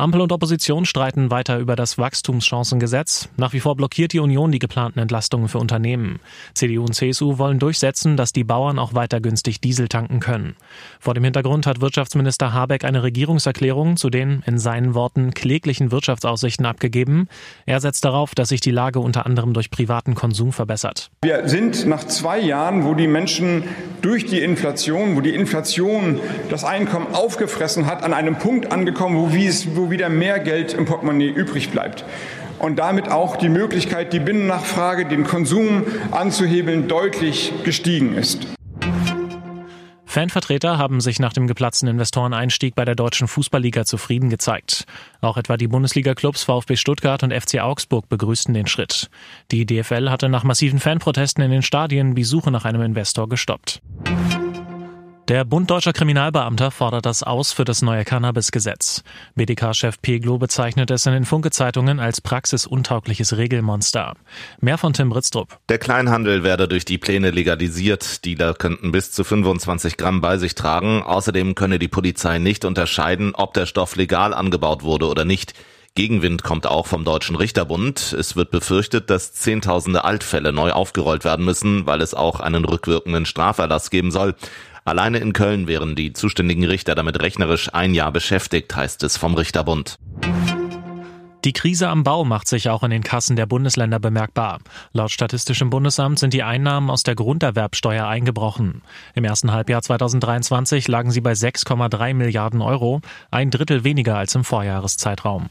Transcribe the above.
Ampel und Opposition streiten weiter über das Wachstumschancengesetz. Nach wie vor blockiert die Union die geplanten Entlastungen für Unternehmen. CDU und CSU wollen durchsetzen, dass die Bauern auch weiter günstig Diesel tanken können. Vor dem Hintergrund hat Wirtschaftsminister Habeck eine Regierungserklärung zu den, in seinen Worten, kläglichen Wirtschaftsaussichten abgegeben. Er setzt darauf, dass sich die Lage unter anderem durch privaten Konsum verbessert. Wir sind nach zwei Jahren, wo die Menschen durch die Inflation, wo die Inflation das Einkommen aufgefressen hat, an einem Punkt angekommen, wo, wieder mehr Geld im Portemonnaie übrig bleibt. Und damit auch die Möglichkeit, die Binnennachfrage, den Konsum anzuhebeln, deutlich gestiegen ist. Fanvertreter haben sich nach dem geplatzten Investoreneinstieg bei der deutschen Fußballliga zufrieden gezeigt. Auch etwa die Bundesliga-Clubs VfB Stuttgart und FC Augsburg begrüßten den Schritt. Die DFL hatte nach massiven Fanprotesten in den Stadien die Suche nach einem Investor gestoppt. Der Bund Deutscher Kriminalbeamter fordert das aus für das neue Cannabis-Gesetz. BDK-Chef Peglo bezeichnet es in den Funke-Zeitungen als praxisuntaugliches Regelmonster. Mehr von Tim Britztrup. Der Kleinhandel werde durch die Pläne legalisiert. Dealer könnten bis zu 25 Gramm bei sich tragen. Außerdem könne die Polizei nicht unterscheiden, ob der Stoff legal angebaut wurde oder nicht. Gegenwind kommt auch vom Deutschen Richterbund. Es wird befürchtet, dass Zehntausende Altfälle neu aufgerollt werden müssen, weil es auch einen rückwirkenden Straferlass geben soll. Alleine in Köln wären die zuständigen Richter damit rechnerisch ein Jahr beschäftigt, heißt es vom Richterbund. Die Krise am Bau macht sich auch in den Kassen der Bundesländer bemerkbar. Laut Statistischem Bundesamt sind die Einnahmen aus der Grunderwerbsteuer eingebrochen. Im ersten Halbjahr 2023 lagen sie bei 6,3 Milliarden Euro, ein Drittel weniger als im Vorjahreszeitraum.